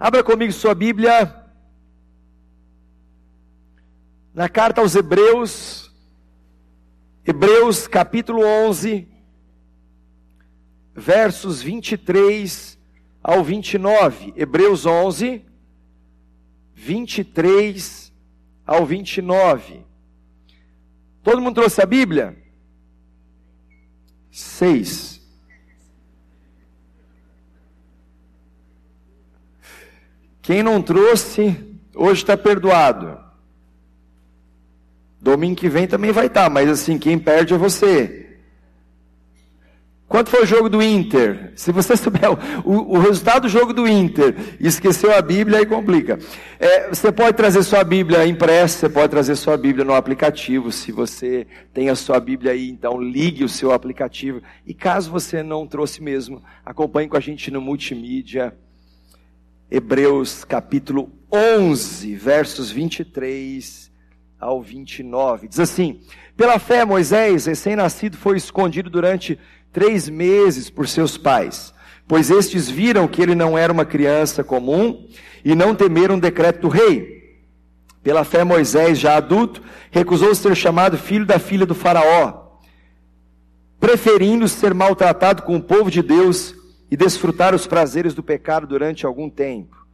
Abra comigo sua Bíblia. Na carta aos Hebreus, Hebreus capítulo 11, versos 23 ao 29. Hebreus 11, 23 ao 29. Todo mundo trouxe a Bíblia? 6. Quem não trouxe, hoje está perdoado. Domingo que vem também vai estar, tá, mas assim, quem perde é você. Quanto foi o jogo do Inter? Se você souber o, o resultado do jogo do Inter esqueceu a Bíblia, aí complica. É, você pode trazer sua Bíblia impressa, você pode trazer sua Bíblia no aplicativo. Se você tem a sua Bíblia aí, então ligue o seu aplicativo. E caso você não trouxe mesmo, acompanhe com a gente no multimídia. Hebreus capítulo 11, versos 23 ao 29. Diz assim: Pela fé, Moisés, recém-nascido, foi escondido durante três meses por seus pais, pois estes viram que ele não era uma criança comum e não temeram o decreto do rei. Pela fé, Moisés, já adulto, recusou ser chamado filho da filha do Faraó, preferindo ser maltratado com o povo de Deus e desfrutar os prazeres do pecado durante algum tempo.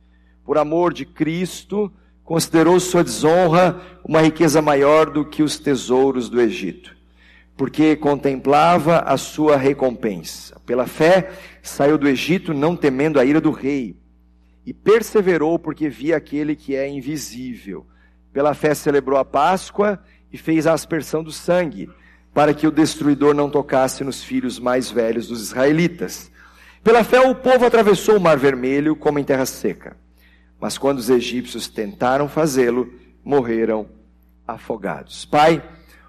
Por amor de Cristo, considerou sua desonra uma riqueza maior do que os tesouros do Egito, porque contemplava a sua recompensa. Pela fé, saiu do Egito não temendo a ira do rei, e perseverou porque via aquele que é invisível. Pela fé celebrou a Páscoa e fez a aspersão do sangue, para que o destruidor não tocasse nos filhos mais velhos dos israelitas. Pela fé, o povo atravessou o Mar Vermelho como em terra seca. Mas quando os egípcios tentaram fazê-lo, morreram afogados. Pai,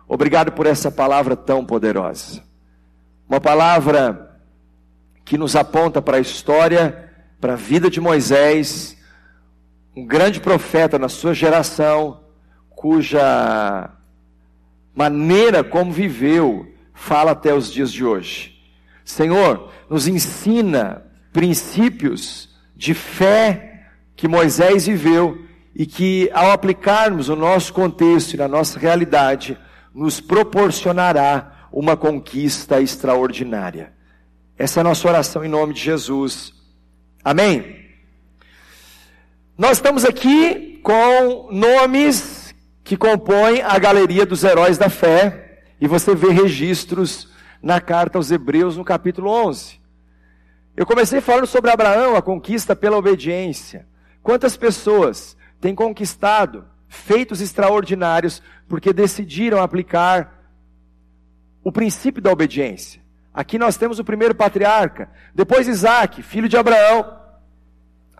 obrigado por essa palavra tão poderosa. Uma palavra que nos aponta para a história, para a vida de Moisés, um grande profeta na sua geração, cuja maneira como viveu fala até os dias de hoje. Senhor, nos ensina princípios de fé que Moisés viveu e que, ao aplicarmos no nosso contexto e na nossa realidade, nos proporcionará uma conquista extraordinária. Essa é a nossa oração em nome de Jesus. Amém? Nós estamos aqui com nomes que compõem a galeria dos heróis da fé, e você vê registros na carta aos Hebreus, no capítulo 11. Eu comecei falando sobre Abraão, a conquista pela obediência. Quantas pessoas têm conquistado feitos extraordinários porque decidiram aplicar o princípio da obediência? Aqui nós temos o primeiro patriarca, depois Isaac, filho de Abraão,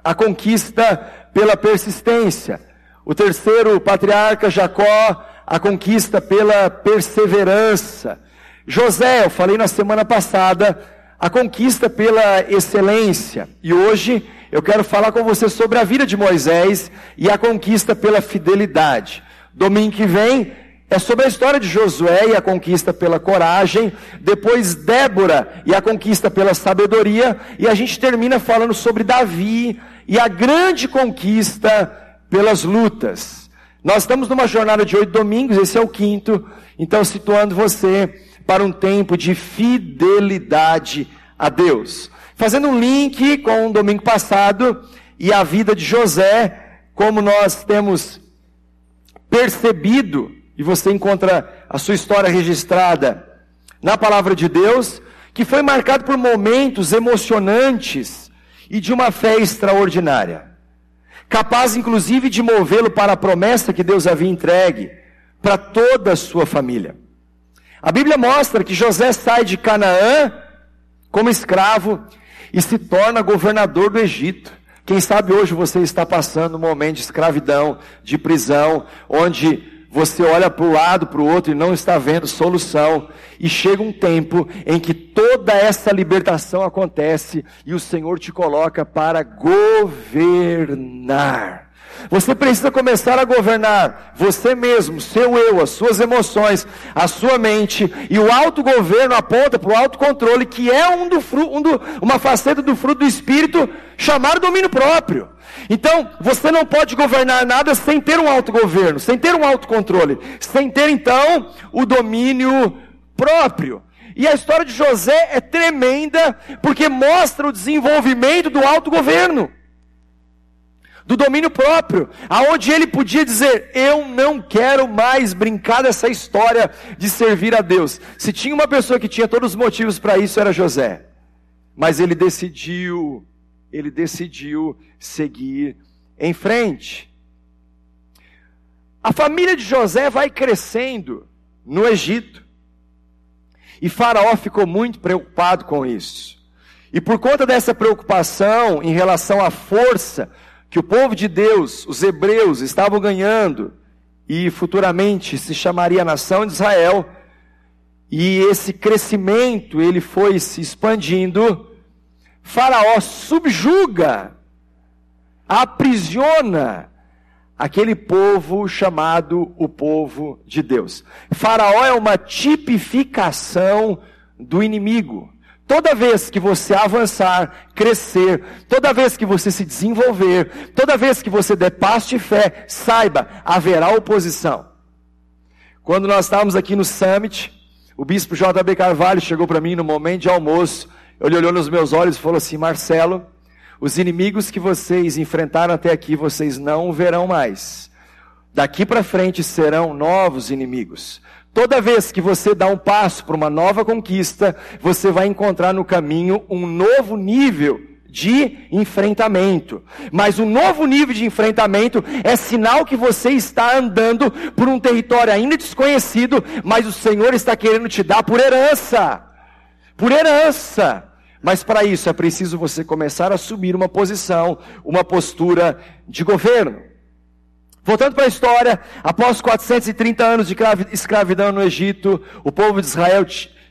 a conquista pela persistência. O terceiro patriarca, Jacó, a conquista pela perseverança. José, eu falei na semana passada, a conquista pela excelência. E hoje eu quero falar com você sobre a vida de Moisés e a conquista pela fidelidade. Domingo que vem é sobre a história de Josué e a conquista pela coragem, depois Débora e a conquista pela sabedoria, e a gente termina falando sobre Davi e a grande conquista pelas lutas. Nós estamos numa jornada de oito domingos, esse é o quinto, então situando você para um tempo de fidelidade a Deus. Fazendo um link com o domingo passado e a vida de José, como nós temos percebido, e você encontra a sua história registrada na palavra de Deus, que foi marcado por momentos emocionantes e de uma fé extraordinária, capaz inclusive de movê-lo para a promessa que Deus havia entregue para toda a sua família. A Bíblia mostra que José sai de Canaã como escravo e se torna governador do Egito. Quem sabe hoje você está passando um momento de escravidão, de prisão, onde você olha para o lado, para o outro e não está vendo solução. E chega um tempo em que toda essa libertação acontece e o Senhor te coloca para governar. Você precisa começar a governar você mesmo, seu eu, as suas emoções, a sua mente. E o autogoverno aponta para o autocontrole, que é um do, um do, uma faceta do fruto do Espírito chamado domínio próprio. Então, você não pode governar nada sem ter um autogoverno, sem ter um autocontrole, sem ter então o domínio próprio. E a história de José é tremenda, porque mostra o desenvolvimento do autogoverno, do domínio próprio, aonde ele podia dizer: Eu não quero mais brincar dessa história de servir a Deus. Se tinha uma pessoa que tinha todos os motivos para isso, era José. Mas ele decidiu, ele decidiu seguir em frente. A família de José vai crescendo no Egito. E Faraó ficou muito preocupado com isso. E por conta dessa preocupação em relação à força que o povo de Deus, os hebreus, estavam ganhando, e futuramente se chamaria a nação de Israel, e esse crescimento ele foi se expandindo, Faraó subjuga, aprisiona aquele povo chamado o povo de Deus. Faraó é uma tipificação do inimigo. Toda vez que você avançar, crescer, toda vez que você se desenvolver, toda vez que você der passo de fé, saiba, haverá oposição. Quando nós estávamos aqui no Summit, o bispo J.B. Carvalho chegou para mim no momento de almoço, ele olhou nos meus olhos e falou assim: Marcelo, os inimigos que vocês enfrentaram até aqui, vocês não verão mais. Daqui para frente serão novos inimigos. Toda vez que você dá um passo para uma nova conquista, você vai encontrar no caminho um novo nível de enfrentamento. Mas o novo nível de enfrentamento é sinal que você está andando por um território ainda desconhecido, mas o Senhor está querendo te dar por herança. Por herança. Mas para isso é preciso você começar a assumir uma posição, uma postura de governo. Voltando para a história, após 430 anos de escravidão no Egito, o povo de Israel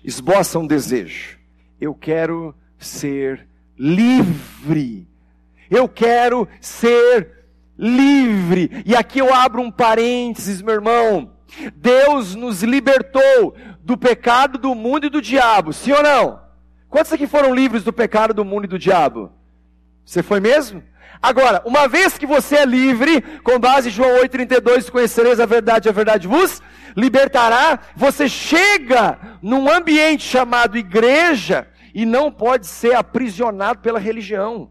esboça um desejo. Eu quero ser livre. Eu quero ser livre. E aqui eu abro um parênteses, meu irmão. Deus nos libertou do pecado do mundo e do diabo, sim ou não? Quantos aqui foram livres do pecado, do mundo e do diabo? Você foi mesmo? Agora, uma vez que você é livre, com base em João 8,32, conhecereis a verdade, a verdade vos libertará, você chega num ambiente chamado igreja e não pode ser aprisionado pela religião.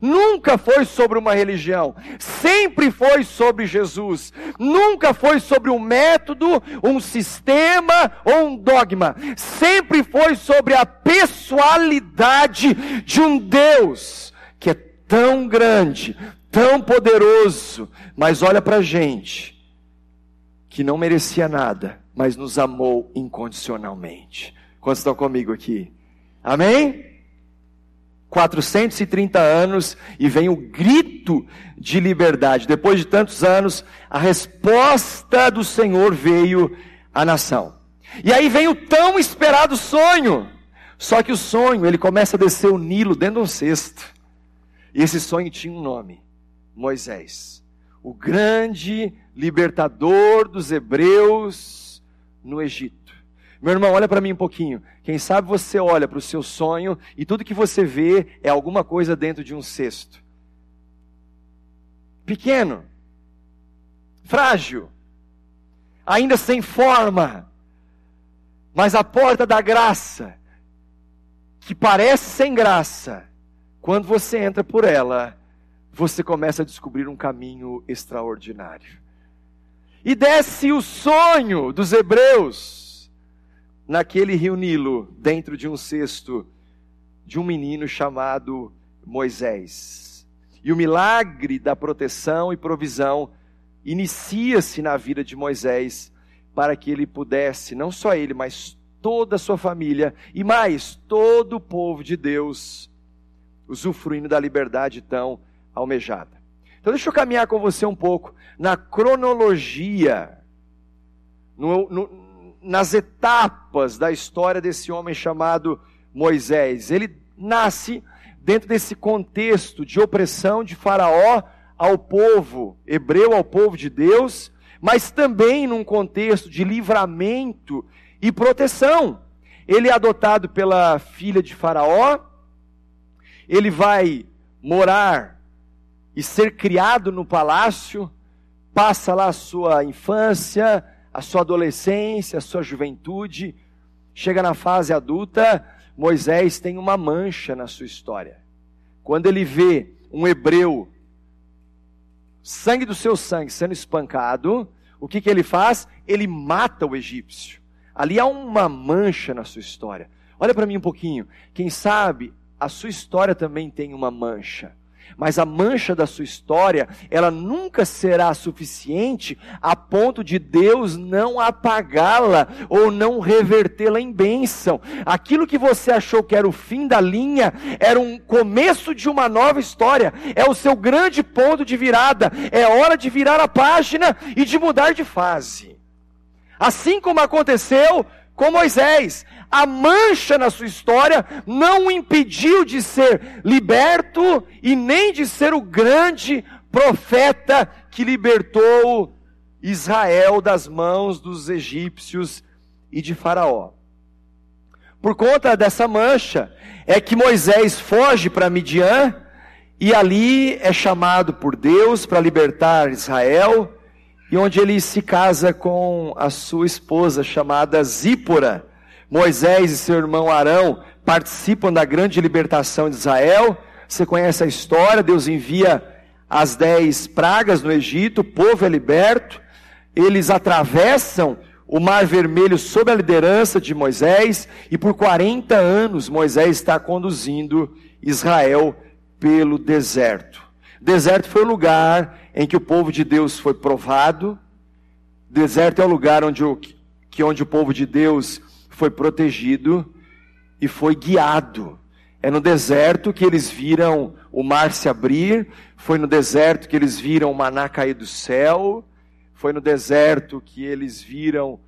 Nunca foi sobre uma religião, sempre foi sobre Jesus. Nunca foi sobre um método, um sistema ou um dogma. Sempre foi sobre a pessoalidade de um Deus tão grande, tão poderoso, mas olha para a gente, que não merecia nada, mas nos amou incondicionalmente. Quantos estão comigo aqui? Amém? 430 anos e vem o grito de liberdade. Depois de tantos anos, a resposta do Senhor veio à nação. E aí vem o tão esperado sonho. Só que o sonho, ele começa a descer o Nilo dentro de um cesto. E esse sonho tinha um nome: Moisés, o grande libertador dos hebreus no Egito. Meu irmão, olha para mim um pouquinho. Quem sabe você olha para o seu sonho e tudo que você vê é alguma coisa dentro de um cesto. Pequeno, frágil, ainda sem forma, mas a porta da graça, que parece sem graça, quando você entra por ela, você começa a descobrir um caminho extraordinário. E desce o sonho dos hebreus naquele rio Nilo, dentro de um cesto de um menino chamado Moisés. E o milagre da proteção e provisão inicia-se na vida de Moisés para que ele pudesse, não só ele, mas toda a sua família e mais todo o povo de Deus usufruindo da liberdade tão almejada. Então deixa eu caminhar com você um pouco na cronologia, no, no nas etapas da história desse homem chamado Moisés. Ele nasce dentro desse contexto de opressão de Faraó ao povo hebreu, ao povo de Deus, mas também num contexto de livramento e proteção. Ele é adotado pela filha de Faraó, ele vai morar e ser criado no palácio, passa lá a sua infância, a sua adolescência, a sua juventude, chega na fase adulta, Moisés tem uma mancha na sua história. Quando ele vê um hebreu, sangue do seu sangue sendo espancado, o que, que ele faz? Ele mata o egípcio. Ali há uma mancha na sua história. Olha para mim um pouquinho. Quem sabe a sua história também tem uma mancha mas a mancha da sua história, ela nunca será suficiente a ponto de Deus não apagá-la ou não revertê-la em bênção. Aquilo que você achou que era o fim da linha, era um começo de uma nova história, é o seu grande ponto de virada, é hora de virar a página e de mudar de fase. Assim como aconteceu com Moisés. A mancha na sua história não o impediu de ser liberto e nem de ser o grande profeta que libertou Israel das mãos dos egípcios e de Faraó. Por conta dessa mancha, é que Moisés foge para Midian e ali é chamado por Deus para libertar Israel e onde ele se casa com a sua esposa chamada Zípora. Moisés e seu irmão Arão participam da grande libertação de Israel. Você conhece a história? Deus envia as dez pragas no Egito, o povo é liberto, eles atravessam o Mar Vermelho sob a liderança de Moisés, e por 40 anos Moisés está conduzindo Israel pelo deserto. Deserto foi o lugar em que o povo de Deus foi provado. Deserto é o lugar onde o, que onde o povo de Deus foi protegido e foi guiado. É no deserto que eles viram o mar se abrir, foi no deserto que eles viram o maná cair do céu, foi no deserto que eles viram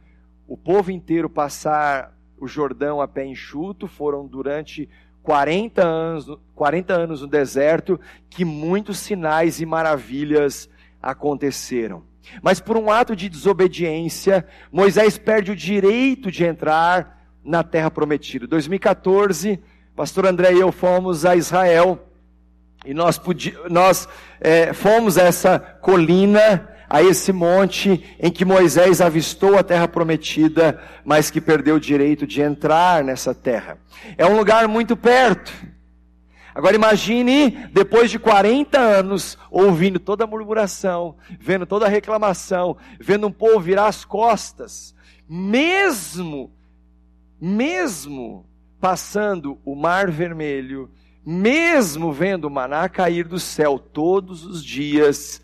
o povo inteiro passar o Jordão a pé enxuto, foram durante 40 anos, 40 anos no deserto, que muitos sinais e maravilhas aconteceram. Mas por um ato de desobediência, Moisés perde o direito de entrar na terra prometida. 2014, pastor André e eu fomos a Israel e nós, nós é, fomos a essa colina a esse monte em que Moisés avistou a terra prometida, mas que perdeu o direito de entrar nessa terra. É um lugar muito perto. Agora imagine, depois de 40 anos, ouvindo toda a murmuração, vendo toda a reclamação, vendo um povo virar as costas, mesmo, mesmo passando o mar vermelho, mesmo vendo o maná cair do céu todos os dias,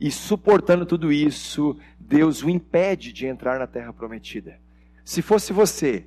e suportando tudo isso, Deus o impede de entrar na terra prometida. Se fosse você,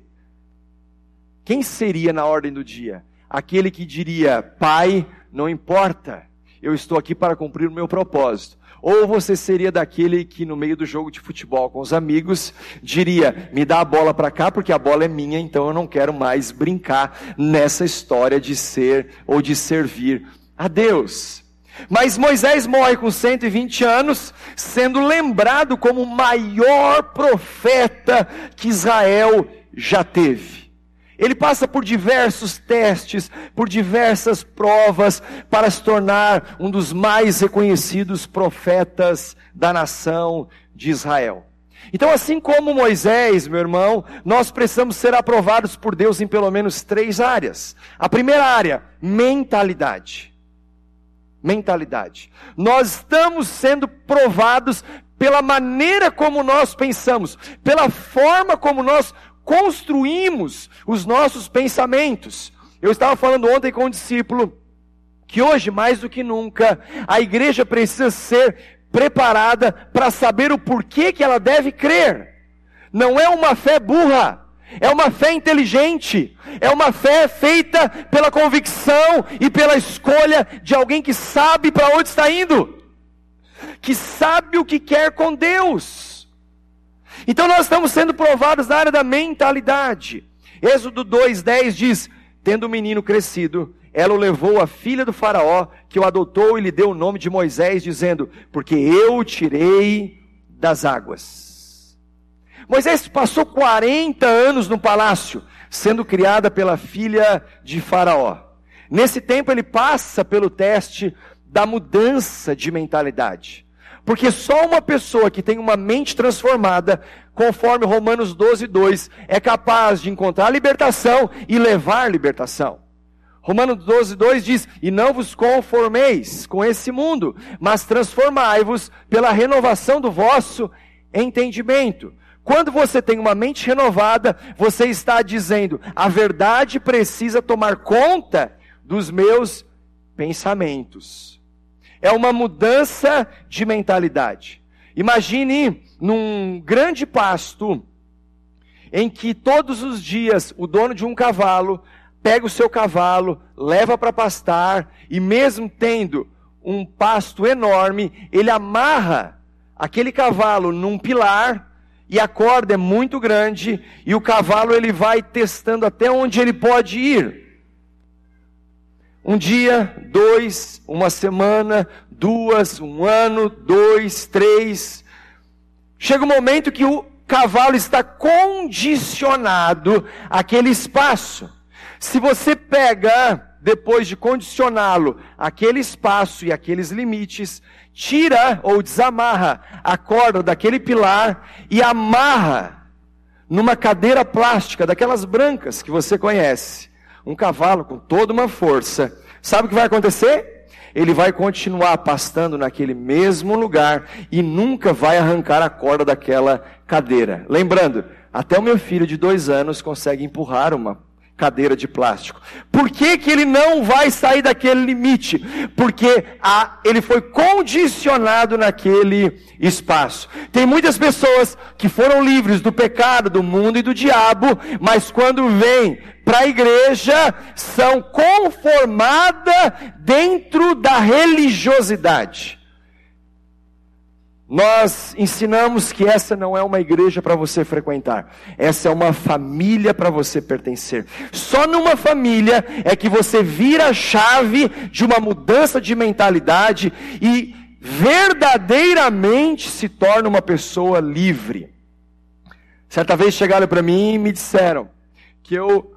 quem seria na ordem do dia? Aquele que diria: Pai, não importa, eu estou aqui para cumprir o meu propósito. Ou você seria daquele que no meio do jogo de futebol com os amigos diria: me dá a bola para cá porque a bola é minha, então eu não quero mais brincar nessa história de ser ou de servir a Deus. Mas Moisés morre com 120 anos, sendo lembrado como o maior profeta que Israel já teve. Ele passa por diversos testes, por diversas provas, para se tornar um dos mais reconhecidos profetas da nação de Israel. Então, assim como Moisés, meu irmão, nós precisamos ser aprovados por Deus em pelo menos três áreas. A primeira área, mentalidade mentalidade. Nós estamos sendo provados pela maneira como nós pensamos, pela forma como nós construímos os nossos pensamentos. Eu estava falando ontem com um discípulo que hoje, mais do que nunca, a igreja precisa ser preparada para saber o porquê que ela deve crer. Não é uma fé burra, é uma fé inteligente, é uma fé feita pela convicção e pela escolha de alguém que sabe para onde está indo, que sabe o que quer com Deus. Então nós estamos sendo provados na área da mentalidade. Êxodo 2:10 diz: Tendo o menino crescido, ela o levou à filha do Faraó, que o adotou e lhe deu o nome de Moisés, dizendo: Porque eu o tirei das águas. Moisés passou 40 anos no palácio, sendo criada pela filha de Faraó. Nesse tempo, ele passa pelo teste da mudança de mentalidade. Porque só uma pessoa que tem uma mente transformada, conforme Romanos 12, 2, é capaz de encontrar libertação e levar libertação. Romanos 12, 2 diz: E não vos conformeis com esse mundo, mas transformai-vos pela renovação do vosso entendimento. Quando você tem uma mente renovada, você está dizendo: a verdade precisa tomar conta dos meus pensamentos é uma mudança de mentalidade. Imagine num grande pasto em que todos os dias o dono de um cavalo pega o seu cavalo, leva para pastar e mesmo tendo um pasto enorme, ele amarra aquele cavalo num pilar e a corda é muito grande e o cavalo ele vai testando até onde ele pode ir. Um dia, dois, uma semana, duas, um ano, dois, três. Chega um momento que o cavalo está condicionado àquele espaço. Se você pega, depois de condicioná-lo aquele espaço e aqueles limites, tira ou desamarra a corda daquele pilar e amarra numa cadeira plástica, daquelas brancas que você conhece um cavalo com toda uma força, sabe o que vai acontecer? Ele vai continuar pastando naquele mesmo lugar e nunca vai arrancar a corda daquela cadeira. Lembrando, até o meu filho de dois anos consegue empurrar uma cadeira de plástico. Por que, que ele não vai sair daquele limite? Porque a, ele foi condicionado naquele espaço. Tem muitas pessoas que foram livres do pecado, do mundo e do diabo, mas quando vêm para a igreja são conformadas dentro da religiosidade. Nós ensinamos que essa não é uma igreja para você frequentar, essa é uma família para você pertencer. Só numa família é que você vira a chave de uma mudança de mentalidade e verdadeiramente se torna uma pessoa livre. Certa vez chegaram para mim e me disseram que eu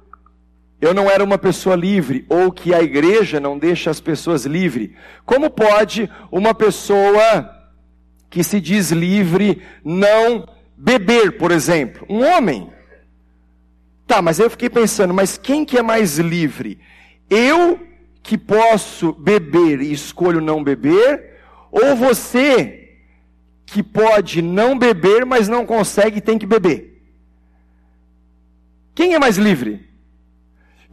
eu não era uma pessoa livre ou que a igreja não deixa as pessoas livres. Como pode uma pessoa que se diz livre não beber, por exemplo. Um homem. Tá, mas eu fiquei pensando, mas quem que é mais livre? Eu que posso beber e escolho não beber, ou você que pode não beber, mas não consegue e tem que beber? Quem é mais livre?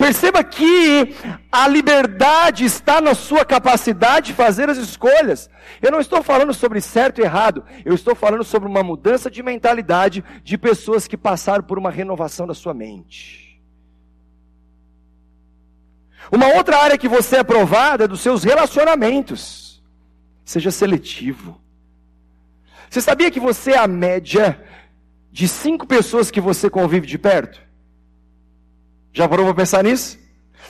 Perceba que a liberdade está na sua capacidade de fazer as escolhas. Eu não estou falando sobre certo e errado, eu estou falando sobre uma mudança de mentalidade de pessoas que passaram por uma renovação da sua mente. Uma outra área que você é aprovada é dos seus relacionamentos. Seja seletivo. Você sabia que você é a média de cinco pessoas que você convive de perto? Já parou para pensar nisso?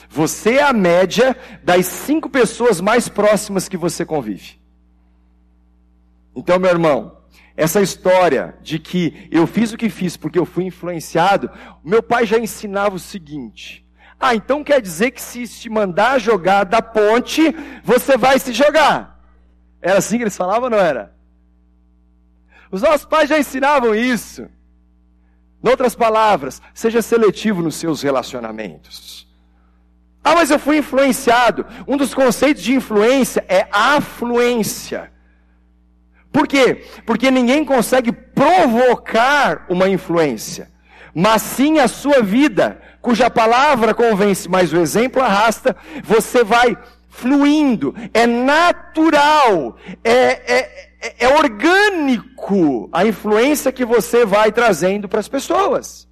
Você é a média das cinco pessoas mais próximas que você convive. Então, meu irmão, essa história de que eu fiz o que fiz porque eu fui influenciado, meu pai já ensinava o seguinte: ah, então quer dizer que se te mandar jogar da ponte, você vai se jogar. Era assim que eles falavam, não era? Os nossos pais já ensinavam isso. Em outras palavras, seja seletivo nos seus relacionamentos. Ah, mas eu fui influenciado. Um dos conceitos de influência é afluência. Por quê? Porque ninguém consegue provocar uma influência, mas sim a sua vida, cuja palavra convence, mas o exemplo arrasta, você vai fluindo, é natural, é, é, é, é orgânico a influência que você vai trazendo para as pessoas.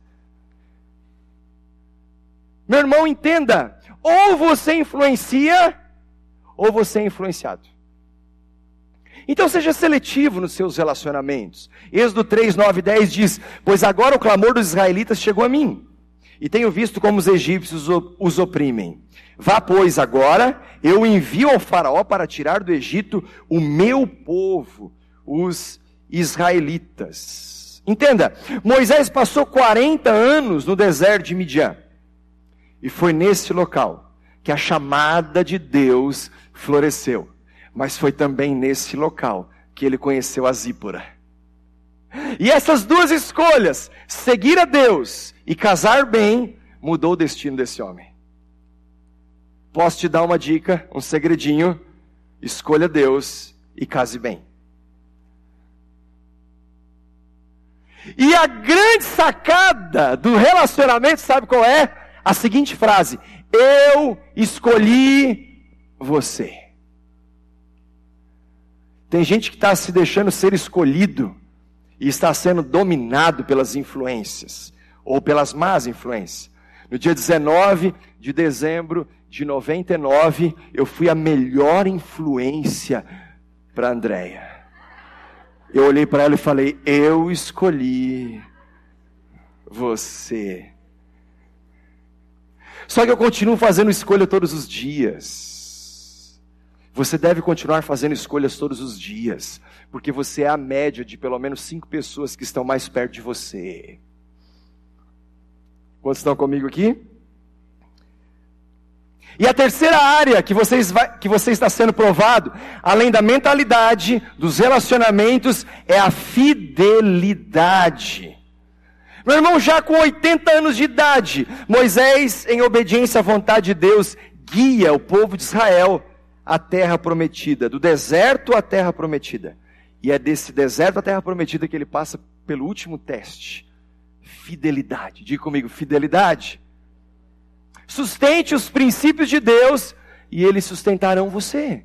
Meu irmão, entenda: ou você influencia, ou você é influenciado. Então seja seletivo nos seus relacionamentos. Êxodo 3, 9 10 diz: Pois agora o clamor dos israelitas chegou a mim e tenho visto como os egípcios os oprimem. Vá, pois, agora, eu envio ao Faraó para tirar do Egito o meu povo, os israelitas. Entenda, Moisés passou 40 anos no deserto de Midian. E foi nesse local que a chamada de Deus floresceu. Mas foi também nesse local que ele conheceu a Zípora. E essas duas escolhas, seguir a Deus e casar bem, mudou o destino desse homem. Posso te dar uma dica, um segredinho? Escolha Deus e case bem. E a grande sacada do relacionamento, sabe qual é? A seguinte frase: Eu escolhi você. Tem gente que está se deixando ser escolhido e está sendo dominado pelas influências ou pelas más influências. No dia 19 de dezembro de 99, eu fui a melhor influência para Andréia. Eu olhei para ela e falei: Eu escolhi você. Só que eu continuo fazendo escolha todos os dias. Você deve continuar fazendo escolhas todos os dias, porque você é a média de pelo menos cinco pessoas que estão mais perto de você. Quantos estão comigo aqui? E a terceira área que, vocês vai, que você está sendo provado, além da mentalidade, dos relacionamentos, é a fidelidade. Meu irmão, já com 80 anos de idade, Moisés, em obediência à vontade de Deus, guia o povo de Israel à terra prometida, do deserto à terra prometida. E é desse deserto à terra prometida que ele passa pelo último teste: fidelidade. Diga comigo, fidelidade. Sustente os princípios de Deus e eles sustentarão você.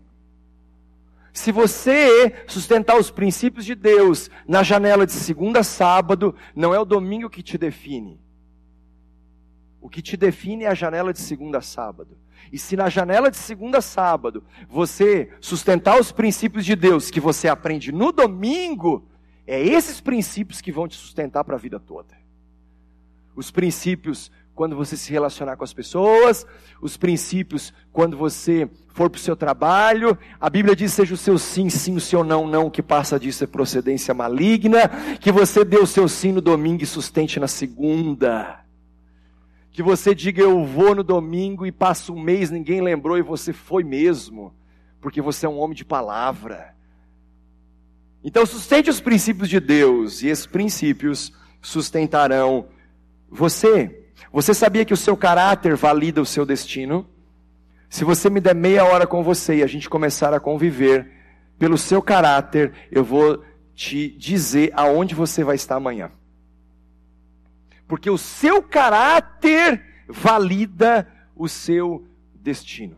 Se você sustentar os princípios de Deus na janela de segunda a sábado, não é o domingo que te define. O que te define é a janela de segunda a sábado. E se na janela de segunda a sábado você sustentar os princípios de Deus que você aprende no domingo, é esses princípios que vão te sustentar para a vida toda. Os princípios quando você se relacionar com as pessoas, os princípios quando você for para o seu trabalho. A Bíblia diz: seja o seu sim, sim, o seu não, não, que passa disso é procedência maligna. Que você dê o seu sim no domingo e sustente na segunda. Que você diga eu vou no domingo e passa um mês, ninguém lembrou e você foi mesmo, porque você é um homem de palavra. Então sustente os princípios de Deus e esses princípios sustentarão você. Você sabia que o seu caráter valida o seu destino? Se você me der meia hora com você e a gente começar a conviver, pelo seu caráter, eu vou te dizer aonde você vai estar amanhã. Porque o seu caráter valida o seu destino.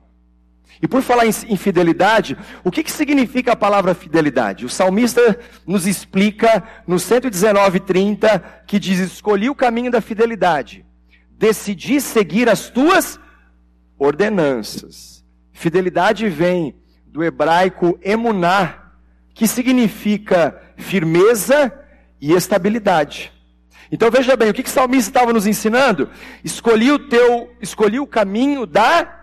E por falar em fidelidade, o que, que significa a palavra fidelidade? O salmista nos explica no 119,30 que diz: Escolhi o caminho da fidelidade decidi seguir as tuas ordenanças. Fidelidade vem do hebraico emuná, que significa firmeza e estabilidade. Então veja bem, o que, que o salmista estava nos ensinando? Escolhi o teu, escolhi o caminho da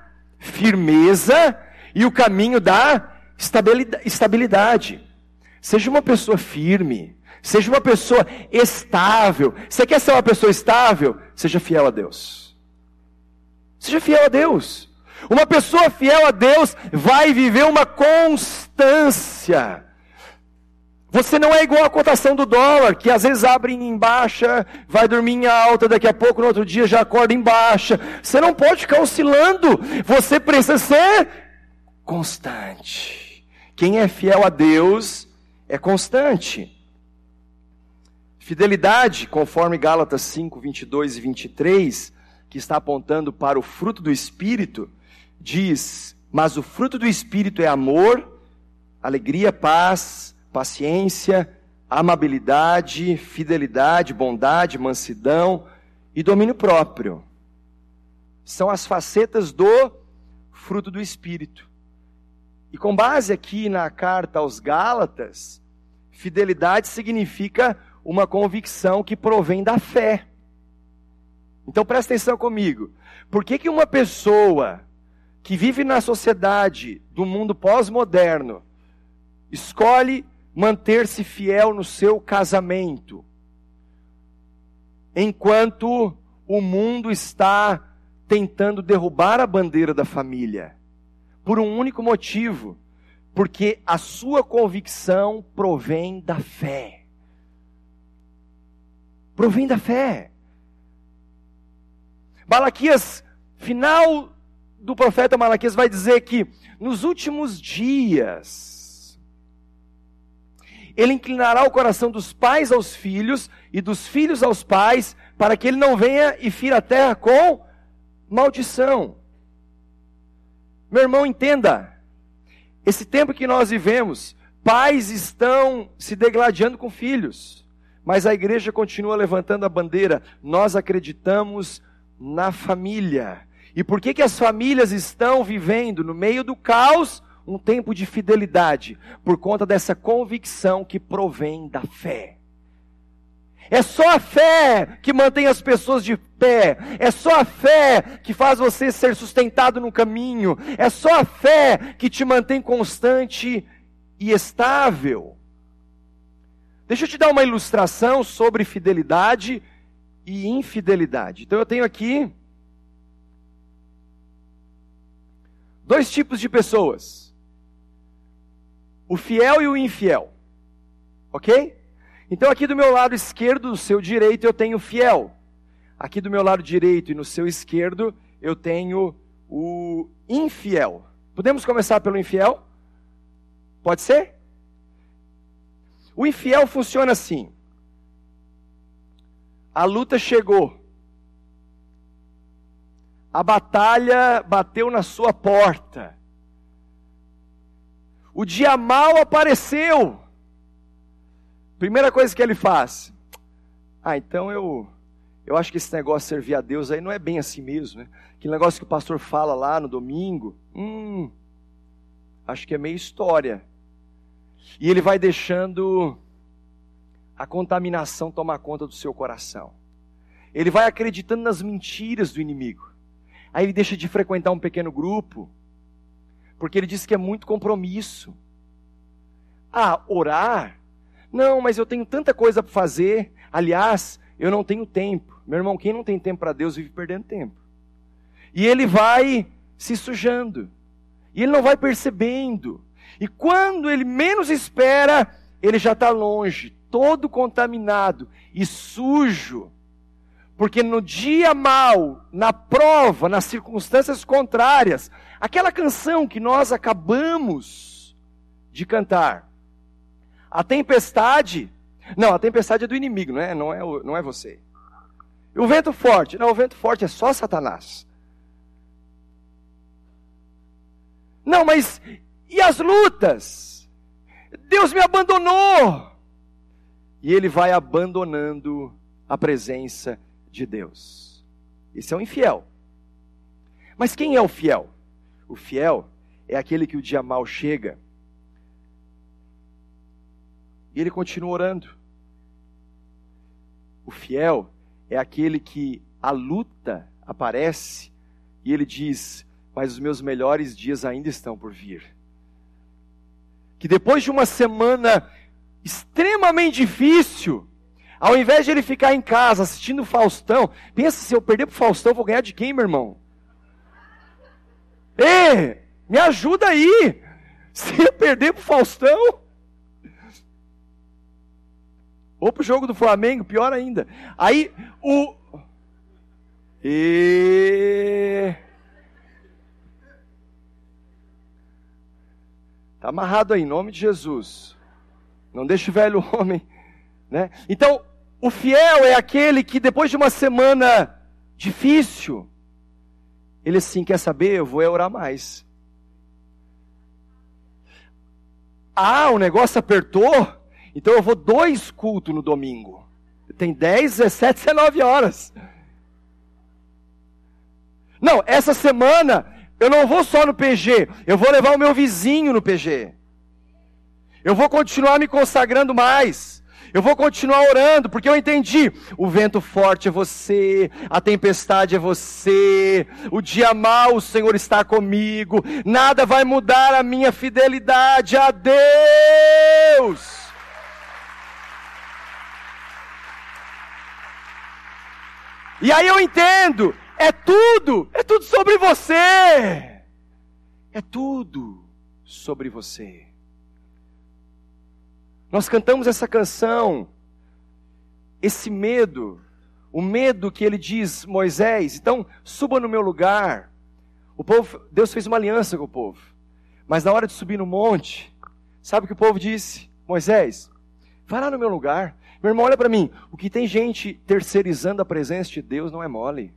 firmeza e o caminho da estabilidade. Seja uma pessoa firme, Seja uma pessoa estável. Você quer ser uma pessoa estável? Seja fiel a Deus. Seja fiel a Deus. Uma pessoa fiel a Deus vai viver uma constância. Você não é igual à cotação do dólar, que às vezes abre em baixa, vai dormir em alta, daqui a pouco no outro dia já acorda em baixa. Você não pode ficar oscilando. Você precisa ser constante. Quem é fiel a Deus é constante. Fidelidade, conforme Gálatas 5, 22 e 23, que está apontando para o fruto do Espírito, diz: Mas o fruto do Espírito é amor, alegria, paz, paciência, amabilidade, fidelidade, bondade, mansidão e domínio próprio. São as facetas do fruto do Espírito. E com base aqui na carta aos Gálatas, fidelidade significa uma convicção que provém da fé. Então presta atenção comigo. Por que, que uma pessoa que vive na sociedade do mundo pós-moderno escolhe manter-se fiel no seu casamento, enquanto o mundo está tentando derrubar a bandeira da família, por um único motivo: porque a sua convicção provém da fé. Provém da fé. Malaquias, final do profeta Malaquias, vai dizer que nos últimos dias, ele inclinará o coração dos pais aos filhos e dos filhos aos pais, para que ele não venha e fira a terra com maldição. Meu irmão, entenda, esse tempo que nós vivemos, pais estão se degladiando com filhos, mas a igreja continua levantando a bandeira. Nós acreditamos na família. E por que, que as famílias estão vivendo no meio do caos um tempo de fidelidade? Por conta dessa convicção que provém da fé. É só a fé que mantém as pessoas de pé. É só a fé que faz você ser sustentado no caminho. É só a fé que te mantém constante e estável. Deixa eu te dar uma ilustração sobre fidelidade e infidelidade. Então eu tenho aqui dois tipos de pessoas: o fiel e o infiel. Ok? Então, aqui do meu lado esquerdo, do seu direito, eu tenho fiel. Aqui do meu lado direito e no seu esquerdo, eu tenho o infiel. Podemos começar pelo infiel? Pode ser? O infiel funciona assim. A luta chegou. A batalha bateu na sua porta. O dia mal apareceu. Primeira coisa que ele faz. Ah, então eu eu acho que esse negócio de servir a Deus aí não é bem assim mesmo, né? Aquele negócio que o pastor fala lá no domingo, hum, acho que é meio história. E ele vai deixando a contaminação tomar conta do seu coração. Ele vai acreditando nas mentiras do inimigo. Aí ele deixa de frequentar um pequeno grupo, porque ele diz que é muito compromisso. Ah, orar não, mas eu tenho tanta coisa para fazer. Aliás, eu não tenho tempo. Meu irmão, quem não tem tempo para Deus vive perdendo tempo. E ele vai se sujando. E ele não vai percebendo. E quando ele menos espera, ele já está longe, todo contaminado e sujo. Porque no dia mal, na prova, nas circunstâncias contrárias, aquela canção que nós acabamos de cantar, a tempestade, não, a tempestade é do inimigo, não é, é, não é você. E o vento forte, não, o vento forte é só Satanás. Não, mas e as lutas? Deus me abandonou. E ele vai abandonando a presença de Deus. Esse é o infiel. Mas quem é o fiel? O fiel é aquele que o dia mal chega e ele continua orando. O fiel é aquele que a luta aparece e ele diz: Mas os meus melhores dias ainda estão por vir. Que depois de uma semana extremamente difícil, ao invés de ele ficar em casa assistindo Faustão, pensa se eu perder pro Faustão, vou ganhar de quem, meu irmão? Ei, me ajuda aí! Se eu perder pro Faustão, ou pro jogo do Flamengo, pior ainda. Aí o. E. Está amarrado aí, em nome de Jesus. Não deixe o velho homem. Né? Então, o fiel é aquele que depois de uma semana difícil, ele assim, quer saber? Eu vou orar mais. Ah, o negócio apertou? Então eu vou dois cultos no domingo. Tem 10, 17, 19 horas. Não, essa semana eu não vou só no PG, eu vou levar o meu vizinho no PG. Eu vou continuar me consagrando mais. Eu vou continuar orando, porque eu entendi. O vento forte é você, a tempestade é você, o dia mau o Senhor está comigo, nada vai mudar a minha fidelidade a Deus. E aí eu entendo, é tudo, é tudo sobre você. É tudo sobre você. Nós cantamos essa canção, esse medo, o medo que ele diz, Moisés, então suba no meu lugar. O povo, Deus fez uma aliança com o povo. Mas na hora de subir no monte, sabe o que o povo disse? Moisés, vai lá no meu lugar. Meu irmão, olha para mim. O que tem gente terceirizando a presença de Deus não é mole.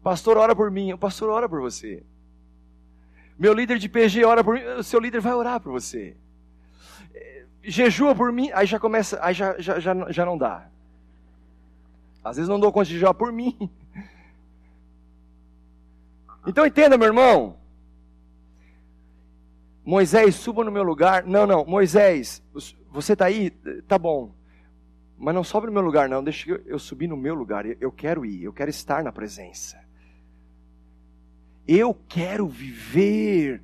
Pastor, ora por mim. O pastor ora por você. Meu líder de PG ora por mim. O seu líder vai orar por você. Jejua por mim. Aí já começa. Aí já, já, já, já não dá. Às vezes não dou conta de jejuar por mim. Então entenda, meu irmão. Moisés, suba no meu lugar. Não, não, Moisés, você está aí? Tá bom. Mas não sobe no meu lugar, não. Deixa eu, eu subir no meu lugar. Eu quero ir, eu quero estar na presença. Eu quero viver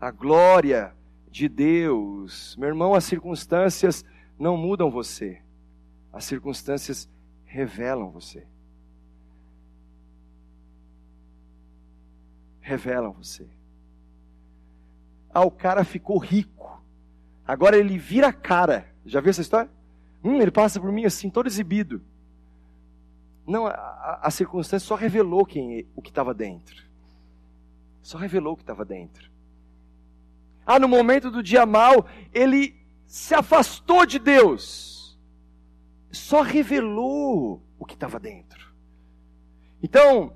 a glória de Deus. Meu irmão, as circunstâncias não mudam você. As circunstâncias revelam você. Revelam você. Ah, o cara ficou rico. Agora ele vira a cara. Já viu essa história? Hum, ele passa por mim assim, todo exibido. Não, a, a circunstância só revelou quem, o que estava dentro. Só revelou o que estava dentro. Ah, no momento do dia mal, ele se afastou de Deus. Só revelou o que estava dentro. Então,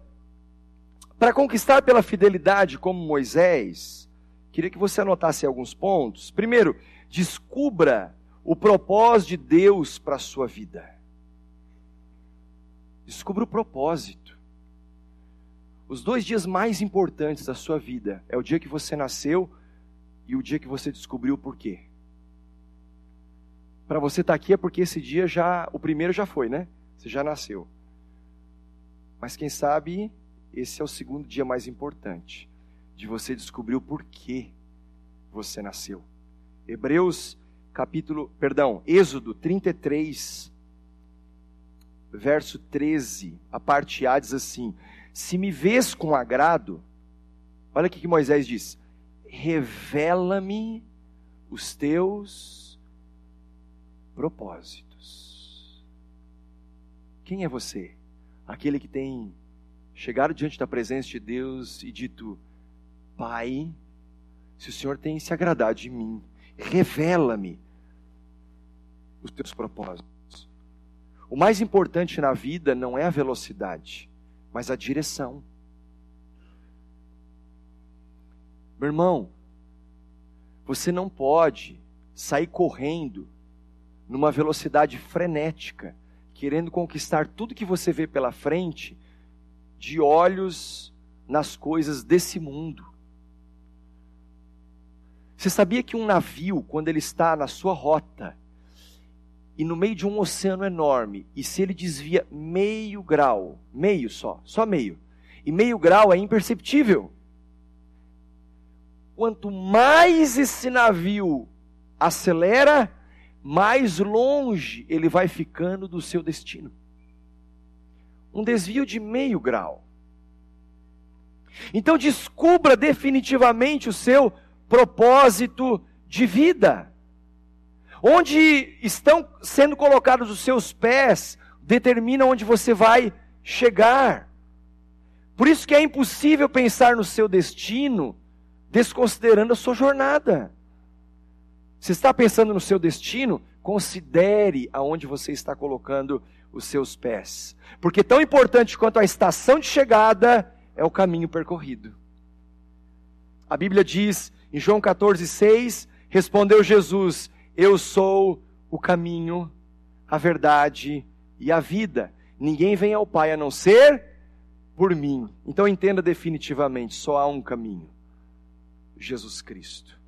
para conquistar pela fidelidade como Moisés, Queria que você anotasse alguns pontos. Primeiro, descubra o propósito de Deus para a sua vida. Descubra o propósito. Os dois dias mais importantes da sua vida é o dia que você nasceu e o dia que você descobriu o porquê. Para você estar tá aqui é porque esse dia já, o primeiro já foi, né? Você já nasceu. Mas quem sabe esse é o segundo dia mais importante de você descobrir o porquê você nasceu. Hebreus capítulo, perdão, Êxodo 33, verso 13, a parte A diz assim: Se me vês com agrado, olha o que Moisés diz: revela-me os teus propósitos. Quem é você? Aquele que tem chegado diante da presença de Deus e dito: Pai, se o Senhor tem se agradado de mim, revela-me os teus propósitos. O mais importante na vida não é a velocidade, mas a direção. Meu irmão, você não pode sair correndo numa velocidade frenética, querendo conquistar tudo que você vê pela frente, de olhos nas coisas desse mundo. Você sabia que um navio, quando ele está na sua rota, e no meio de um oceano enorme, e se ele desvia meio grau, meio só, só meio, e meio grau é imperceptível. Quanto mais esse navio acelera, mais longe ele vai ficando do seu destino. Um desvio de meio grau. Então descubra definitivamente o seu propósito de vida. Onde estão sendo colocados os seus pés, determina onde você vai chegar. Por isso que é impossível pensar no seu destino desconsiderando a sua jornada. Se está pensando no seu destino, considere aonde você está colocando os seus pés. Porque tão importante quanto a estação de chegada é o caminho percorrido. A Bíblia diz em João 14, 6, respondeu Jesus: Eu sou o caminho, a verdade e a vida. Ninguém vem ao Pai a não ser por mim. Então entenda definitivamente: só há um caminho: Jesus Cristo.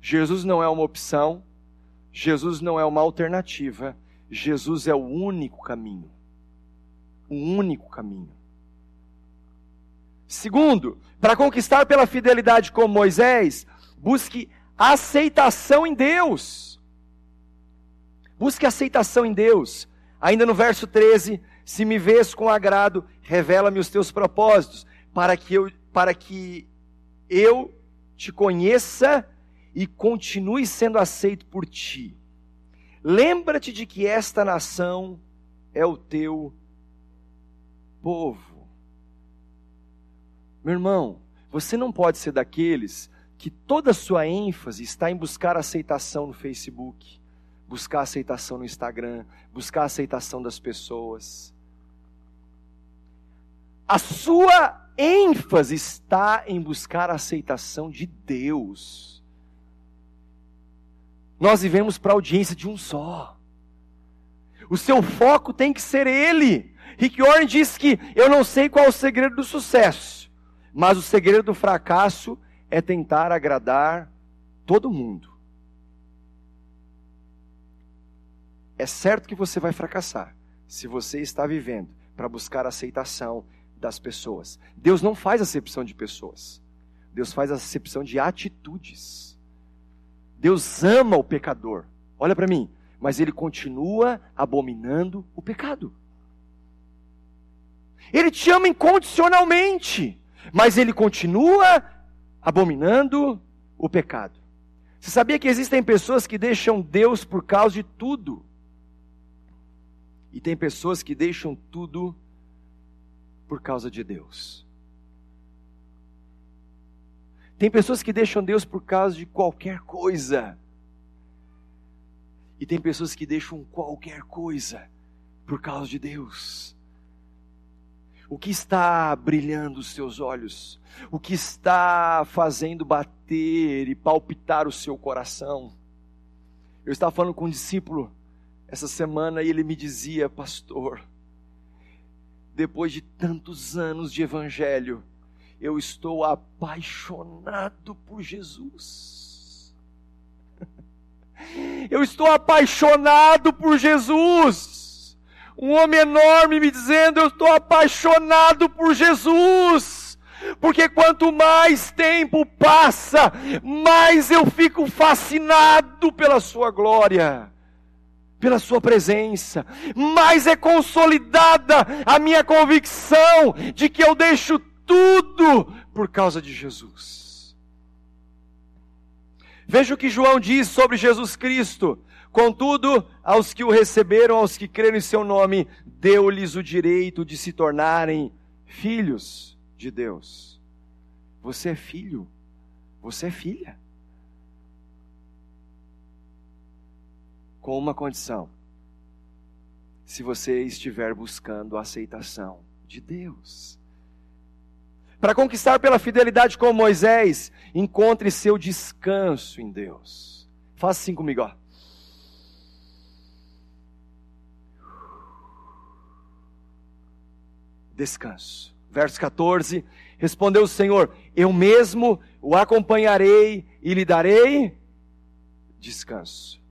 Jesus não é uma opção, Jesus não é uma alternativa, Jesus é o único caminho. O único caminho. Segundo, para conquistar pela fidelidade como Moisés, busque aceitação em Deus. Busque aceitação em Deus. Ainda no verso 13, se me vês com agrado, revela-me os teus propósitos, para que eu, para que eu te conheça e continue sendo aceito por ti. Lembra-te de que esta nação é o teu povo. Meu irmão, você não pode ser daqueles que toda a sua ênfase está em buscar aceitação no Facebook, buscar aceitação no Instagram, buscar aceitação das pessoas. A sua ênfase está em buscar a aceitação de Deus. Nós vivemos para a audiência de um só. O seu foco tem que ser Ele. Rick Warren diz que eu não sei qual é o segredo do sucesso, mas o segredo do fracasso é tentar agradar todo mundo. É certo que você vai fracassar se você está vivendo para buscar aceitação das pessoas. Deus não faz acepção de pessoas. Deus faz acepção de atitudes. Deus ama o pecador. Olha para mim, mas ele continua abominando o pecado. Ele te ama incondicionalmente, mas ele continua abominando o pecado. Você sabia que existem pessoas que deixam Deus por causa de tudo? E tem pessoas que deixam tudo por causa de Deus. Tem pessoas que deixam Deus por causa de qualquer coisa. E tem pessoas que deixam qualquer coisa por causa de Deus. O que está brilhando os seus olhos? O que está fazendo bater e palpitar o seu coração? Eu estava falando com um discípulo essa semana e ele me dizia, pastor, depois de tantos anos de evangelho, eu estou apaixonado por Jesus. Eu estou apaixonado por Jesus um homem enorme me dizendo: Eu estou apaixonado por Jesus. Porque quanto mais tempo passa, mais eu fico fascinado pela Sua glória, pela Sua presença, mais é consolidada a minha convicção de que eu deixo tudo por causa de Jesus. Veja o que João diz sobre Jesus Cristo. Contudo, aos que o receberam, aos que creram em seu nome, deu-lhes o direito de se tornarem filhos de Deus. Você é filho, você é filha. Com uma condição: se você estiver buscando a aceitação de Deus. Para conquistar pela fidelidade com Moisés, encontre seu descanso em Deus. Faça assim comigo, ó. descanso. Verso 14: Respondeu o Senhor: Eu mesmo o acompanharei e lhe darei descanso.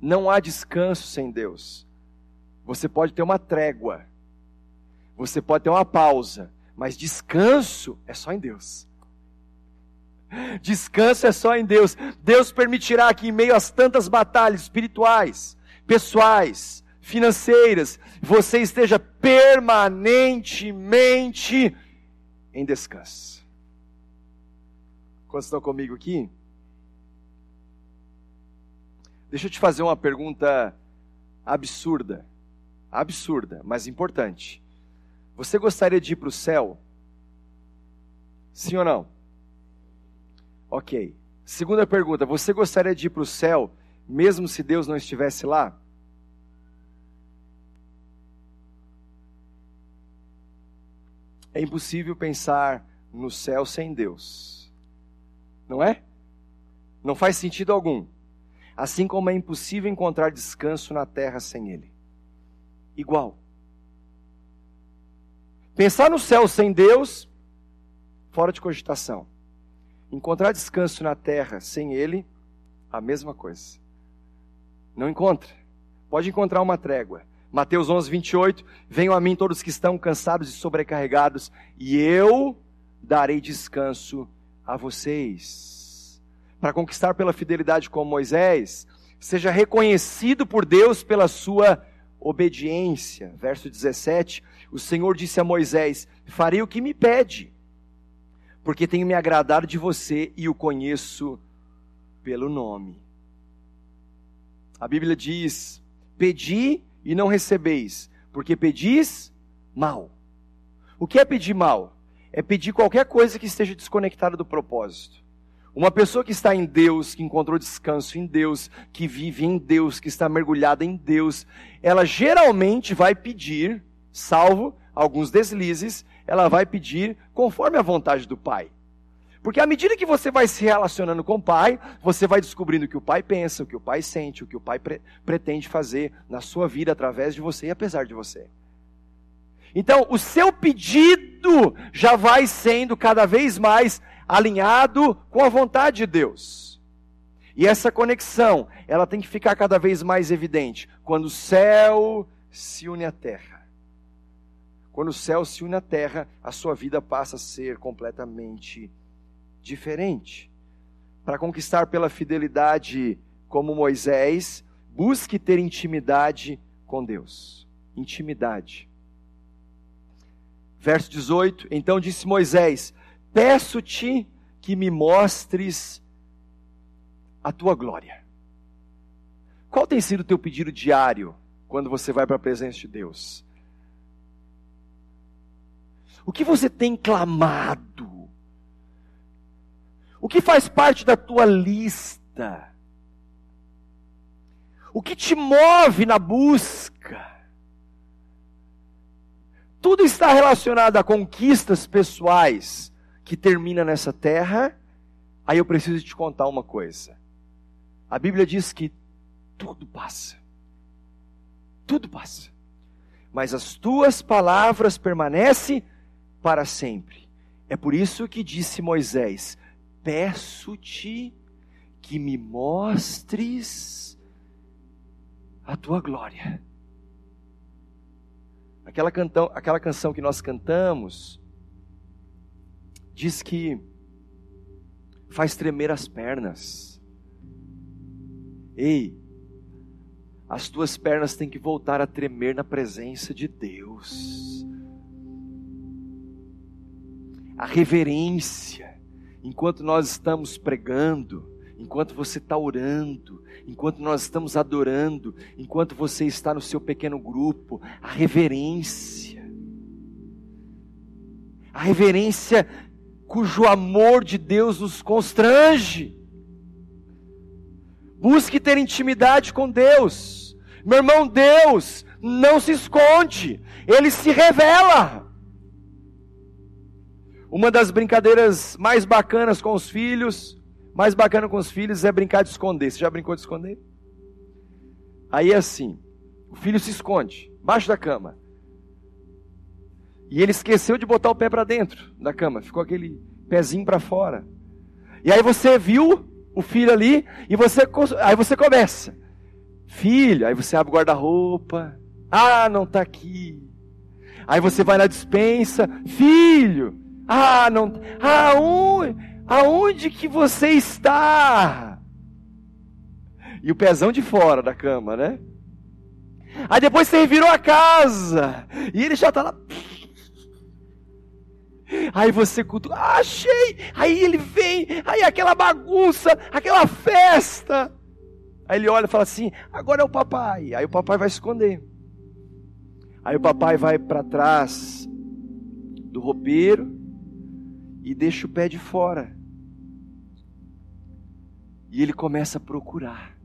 Não há descanso sem Deus. Você pode ter uma trégua, você pode ter uma pausa, mas descanso é só em Deus. Descanso é só em Deus. Deus permitirá que, em meio às tantas batalhas espirituais, pessoais, financeiras, você esteja permanentemente em descanso. Quantos estão comigo aqui? Deixa eu te fazer uma pergunta absurda. Absurda, mas importante. Você gostaria de ir para o céu? Sim ou não? Ok. Segunda pergunta: Você gostaria de ir para o céu, mesmo se Deus não estivesse lá? É impossível pensar no céu sem Deus. Não é? Não faz sentido algum. Assim como é impossível encontrar descanso na terra sem Ele. Igual. Pensar no céu sem Deus, fora de cogitação. Encontrar descanso na terra sem Ele, a mesma coisa. Não encontra. Pode encontrar uma trégua. Mateus 11, 28. Venham a mim todos que estão cansados e sobrecarregados, e eu darei descanso a vocês. Para conquistar pela fidelidade como Moisés, seja reconhecido por Deus pela sua obediência. Verso 17: O Senhor disse a Moisés: Farei o que me pede, porque tenho me agradado de você e o conheço pelo nome. A Bíblia diz: Pedi e não recebeis, porque pedis mal. O que é pedir mal? É pedir qualquer coisa que esteja desconectada do propósito. Uma pessoa que está em Deus, que encontrou descanso em Deus, que vive em Deus, que está mergulhada em Deus, ela geralmente vai pedir, salvo alguns deslizes, ela vai pedir conforme a vontade do Pai. Porque à medida que você vai se relacionando com o pai, você vai descobrindo o que o pai pensa, o que o pai sente, o que o pai pre pretende fazer na sua vida através de você e apesar de você. Então, o seu pedido já vai sendo cada vez mais alinhado com a vontade de Deus. E essa conexão, ela tem que ficar cada vez mais evidente quando o céu se une à terra. Quando o céu se une à terra, a sua vida passa a ser completamente diferente. Para conquistar pela fidelidade como Moisés, busque ter intimidade com Deus. Intimidade. Verso 18: Então disse Moisés: Peço-te que me mostres a tua glória. Qual tem sido o teu pedido diário quando você vai para a presença de Deus? O que você tem clamado? O que faz parte da tua lista? O que te move na busca? Tudo está relacionado a conquistas pessoais que termina nessa terra. Aí eu preciso te contar uma coisa. A Bíblia diz que tudo passa. Tudo passa. Mas as tuas palavras permanecem para sempre. É por isso que disse Moisés: peço-te que me mostres a tua glória. Aquela, cantão, aquela canção que nós cantamos diz que faz tremer as pernas. Ei, as tuas pernas têm que voltar a tremer na presença de Deus. A reverência, enquanto nós estamos pregando, enquanto você está orando, enquanto nós estamos adorando, enquanto você está no seu pequeno grupo, a reverência. A reverência cujo amor de Deus nos constrange. Busque ter intimidade com Deus. Meu irmão, Deus não se esconde, ele se revela. Uma das brincadeiras mais bacanas com os filhos, mais bacana com os filhos é brincar de esconder. Você já brincou de esconder? Aí é assim: o filho se esconde, embaixo da cama. E ele esqueceu de botar o pé para dentro da cama, ficou aquele pezinho para fora. E aí você viu o filho ali e você aí você começa. Filho, aí você abre o guarda-roupa. Ah, não está aqui. Aí você vai na dispensa, filho, ah, não. Aonde, aonde que você está? E o pezão de fora da cama, né? Aí depois você virou a casa. E ele já está lá. Aí você cultua, ah, achei. Aí ele vem, aí aquela bagunça, aquela festa. Aí ele olha e fala assim: agora é o papai. Aí o papai vai esconder. Aí o papai vai para trás do roupeiro e deixa o pé de fora. E ele começa a procurar.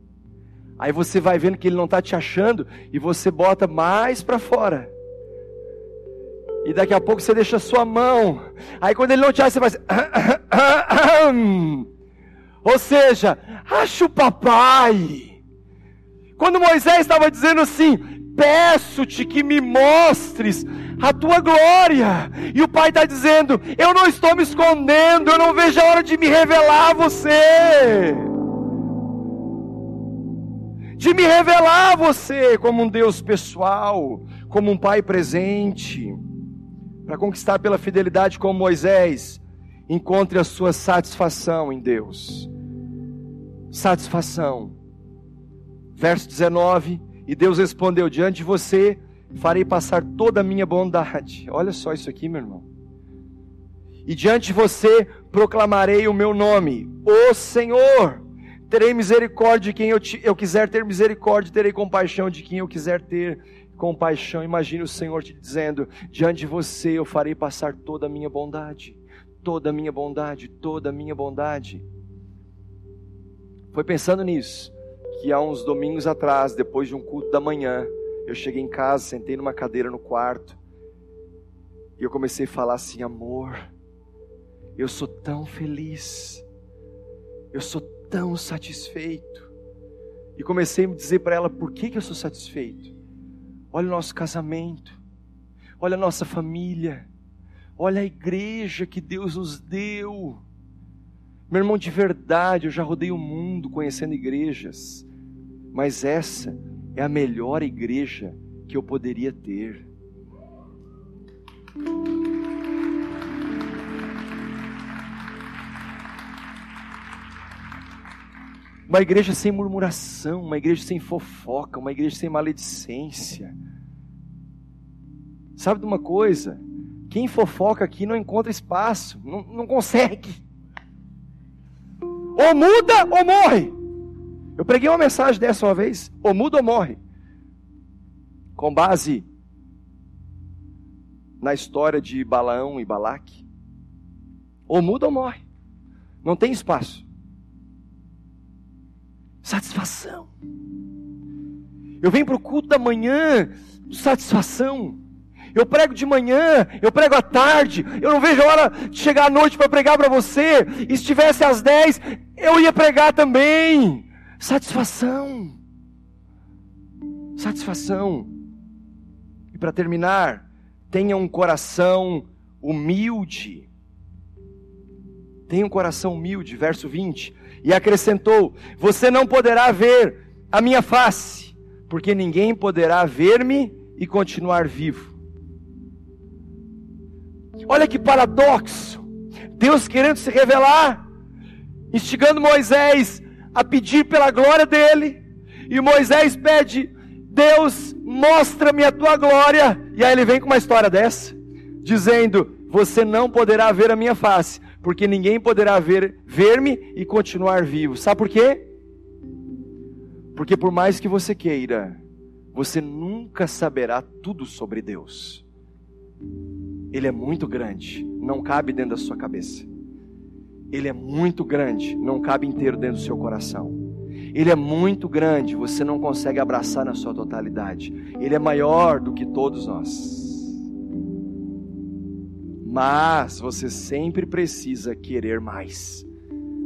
Aí você vai vendo que ele não está te achando e você bota mais para fora. E daqui a pouco você deixa a sua mão. Aí quando ele não te acha, você vai Ou seja, acha o papai. Quando Moisés estava dizendo assim: Peço-te que me mostres a tua glória. E o Pai está dizendo: Eu não estou me escondendo, eu não vejo a hora de me revelar a você. de me revelar a você como um Deus pessoal, como um Pai presente, para conquistar pela fidelidade como Moisés, encontre a sua satisfação em Deus. Satisfação. Verso 19: E Deus respondeu: Diante de você farei passar toda a minha bondade. Olha só isso aqui, meu irmão. E diante de você proclamarei o meu nome, o Senhor. Terei misericórdia de quem eu, te, eu quiser ter misericórdia, terei compaixão de quem eu quiser ter compaixão. Imagine o Senhor te dizendo: diante de você eu farei passar toda a minha bondade, toda a minha bondade, toda a minha bondade. Foi pensando nisso que há uns domingos atrás, depois de um culto da manhã, eu cheguei em casa, sentei numa cadeira no quarto e eu comecei a falar assim: amor, eu sou tão feliz, eu sou tão satisfeito. E comecei a me dizer para ela por que, que eu sou satisfeito. Olha o nosso casamento, olha a nossa família, olha a igreja que Deus nos deu. Meu irmão, de verdade, eu já rodei o mundo conhecendo igrejas, mas essa é a melhor igreja que eu poderia ter. Uma igreja sem murmuração, uma igreja sem fofoca, uma igreja sem maledicência. Sabe de uma coisa? Quem fofoca aqui não encontra espaço, não, não consegue. Ou muda ou morre. Eu preguei uma mensagem dessa uma vez: ou muda ou morre. Com base na história de Balaão e Balaque. Ou muda ou morre. Não tem espaço. Satisfação. Eu venho para o culto da manhã, satisfação. Eu prego de manhã, eu prego à tarde, eu não vejo a hora de chegar à noite para pregar para você. E se estivesse às 10, eu ia pregar também. Satisfação. Satisfação. E para terminar, tenha um coração humilde. Tenha um coração humilde, verso 20. E acrescentou: Você não poderá ver a minha face, porque ninguém poderá ver-me e continuar vivo. Olha que paradoxo! Deus querendo se revelar, instigando Moisés a pedir pela glória dele, e Moisés pede: Deus, mostra-me a tua glória. E aí ele vem com uma história dessa, dizendo: Você não poderá ver a minha face, porque ninguém poderá ver ver-me e continuar vivo. Sabe por quê? Porque por mais que você queira, você nunca saberá tudo sobre Deus. Ele é muito grande, não cabe dentro da sua cabeça. Ele é muito grande, não cabe inteiro dentro do seu coração. Ele é muito grande, você não consegue abraçar na sua totalidade. Ele é maior do que todos nós. Mas você sempre precisa querer mais.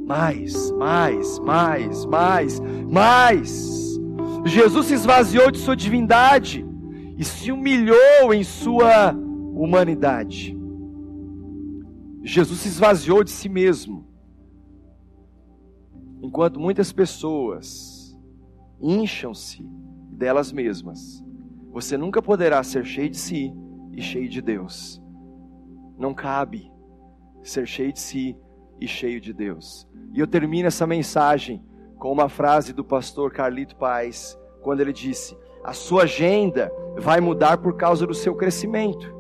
Mais, mais, mais, mais, mais. Jesus se esvaziou de sua divindade e se humilhou em sua humanidade. Jesus se esvaziou de si mesmo. Enquanto muitas pessoas incham-se delas mesmas, você nunca poderá ser cheio de si e cheio de Deus. Não cabe ser cheio de si e cheio de Deus. E eu termino essa mensagem com uma frase do pastor Carlito Paz, quando ele disse: A sua agenda vai mudar por causa do seu crescimento,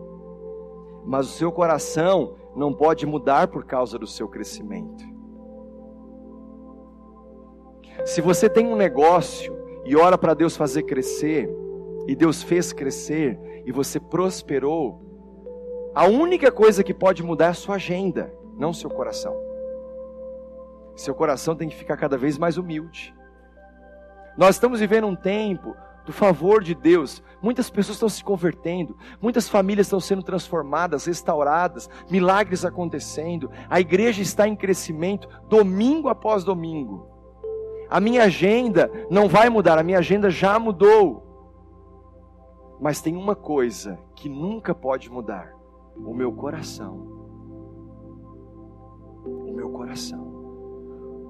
mas o seu coração não pode mudar por causa do seu crescimento. Se você tem um negócio e ora para Deus fazer crescer, e Deus fez crescer, e você prosperou, a única coisa que pode mudar é a sua agenda, não seu coração. Seu coração tem que ficar cada vez mais humilde. Nós estamos vivendo um tempo do favor de Deus. Muitas pessoas estão se convertendo, muitas famílias estão sendo transformadas, restauradas, milagres acontecendo. A igreja está em crescimento domingo após domingo. A minha agenda não vai mudar, a minha agenda já mudou. Mas tem uma coisa que nunca pode mudar: o meu coração. O meu coração.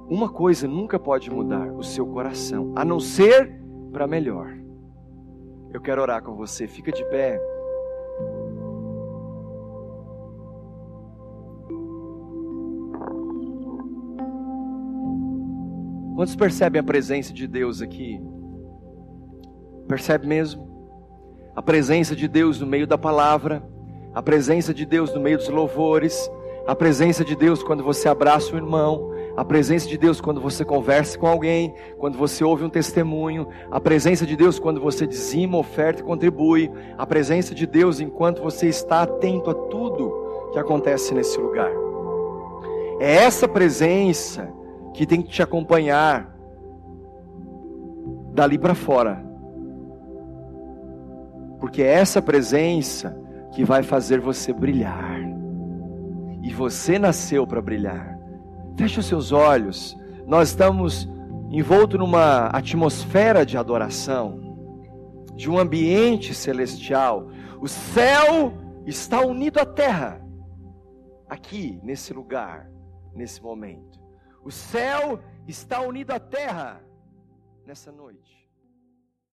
Uma coisa nunca pode mudar: o seu coração, a não ser para melhor. Eu quero orar com você. Fica de pé. Quantos percebem a presença de Deus aqui? Percebe mesmo? A presença de Deus no meio da palavra, a presença de Deus no meio dos louvores, a presença de Deus quando você abraça o irmão, a presença de Deus quando você conversa com alguém, quando você ouve um testemunho, a presença de Deus quando você dizima, oferta e contribui, a presença de Deus enquanto você está atento a tudo que acontece nesse lugar. É essa presença que tem que te acompanhar dali para fora. Porque é essa presença que vai fazer você brilhar. E você nasceu para brilhar. Feche os seus olhos. Nós estamos envolto numa atmosfera de adoração, de um ambiente celestial. O céu está unido à terra, aqui, nesse lugar, nesse momento. O céu está unido à terra nessa noite.